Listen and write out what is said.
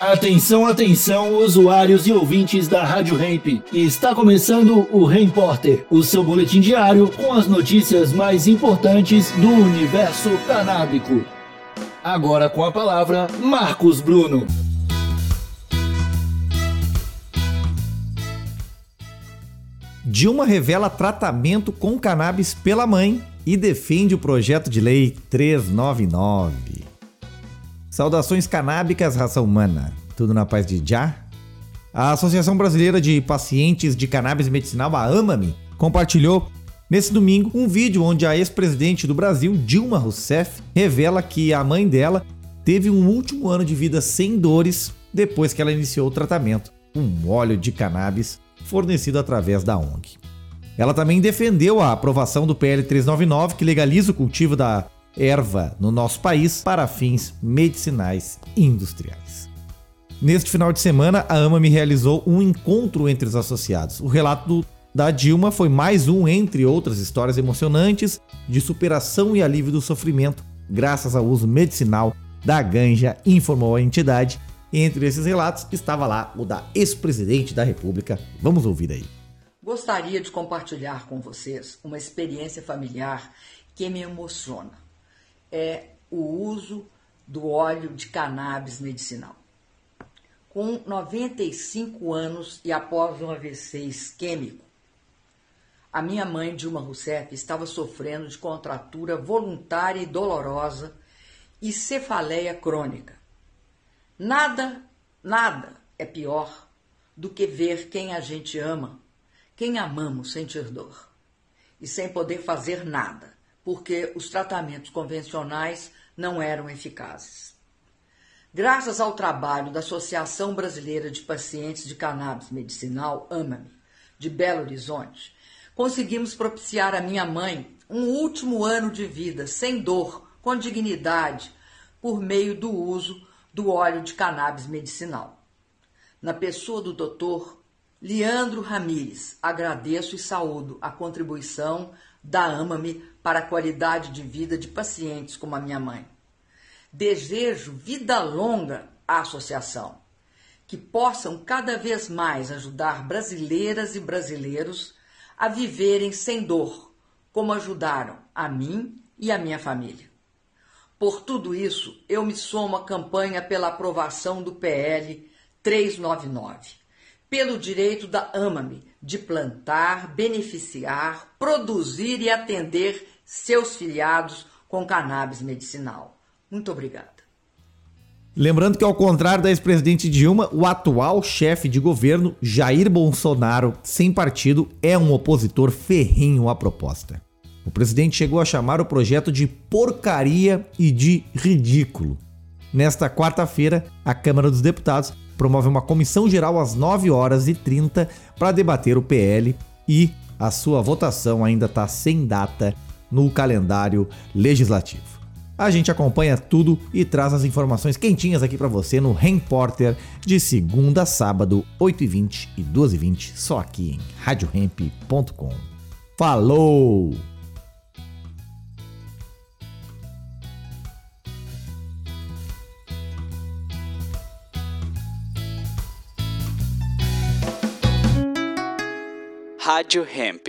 Atenção, atenção, usuários e ouvintes da Rádio Hemp. Está começando o Repórter, o seu boletim diário com as notícias mais importantes do universo canábico. Agora com a palavra, Marcos Bruno. Dilma revela tratamento com cannabis pela mãe e defende o projeto de lei 399. Saudações canábicas, raça humana. Tudo na paz de Já? A Associação Brasileira de Pacientes de Cannabis Medicinal, a AMAME, compartilhou nesse domingo um vídeo onde a ex-presidente do Brasil, Dilma Rousseff, revela que a mãe dela teve um último ano de vida sem dores depois que ela iniciou o tratamento com óleo de cannabis fornecido através da ONG. Ela também defendeu a aprovação do PL 399, que legaliza o cultivo da erva no nosso país para fins medicinais industriais. Neste final de semana, a AMA me realizou um encontro entre os associados. O relato do, da Dilma foi mais um entre outras histórias emocionantes de superação e alívio do sofrimento graças ao uso medicinal da ganja, informou a entidade. Entre esses relatos estava lá o da ex-presidente da República. Vamos ouvir aí. Gostaria de compartilhar com vocês uma experiência familiar que me emociona é o uso do óleo de cannabis medicinal. Com 95 anos e após um AVC isquêmico, a minha mãe, Dilma Rousseff, estava sofrendo de contratura voluntária e dolorosa e cefaleia crônica. Nada, nada é pior do que ver quem a gente ama, quem amamos sentir dor e sem poder fazer nada porque os tratamentos convencionais não eram eficazes. Graças ao trabalho da Associação Brasileira de Pacientes de Cannabis Medicinal, AMAME, de Belo Horizonte, conseguimos propiciar à minha mãe um último ano de vida sem dor, com dignidade, por meio do uso do óleo de cannabis medicinal. Na pessoa do doutor Leandro Ramires, agradeço e saúdo a contribuição da AMA-me para a qualidade de vida de pacientes como a minha mãe. Desejo vida longa à associação, que possam cada vez mais ajudar brasileiras e brasileiros a viverem sem dor, como ajudaram a mim e a minha família. Por tudo isso, eu me somo à campanha pela aprovação do PL 399 pelo direito da AMAME de plantar, beneficiar, produzir e atender seus filiados com cannabis medicinal. Muito obrigada. Lembrando que, ao contrário da ex-presidente Dilma, o atual chefe de governo, Jair Bolsonaro, sem partido, é um opositor ferrinho à proposta. O presidente chegou a chamar o projeto de porcaria e de ridículo. Nesta quarta-feira, a Câmara dos Deputados promove uma comissão geral às 9 horas e 30 para debater o PL e a sua votação ainda está sem data no calendário legislativo. A gente acompanha tudo e traz as informações quentinhas aqui para você no Repórter de segunda a sábado, 8h20 e 12h20, só aqui em radiohemp.com. Falou! Rádio Hemp.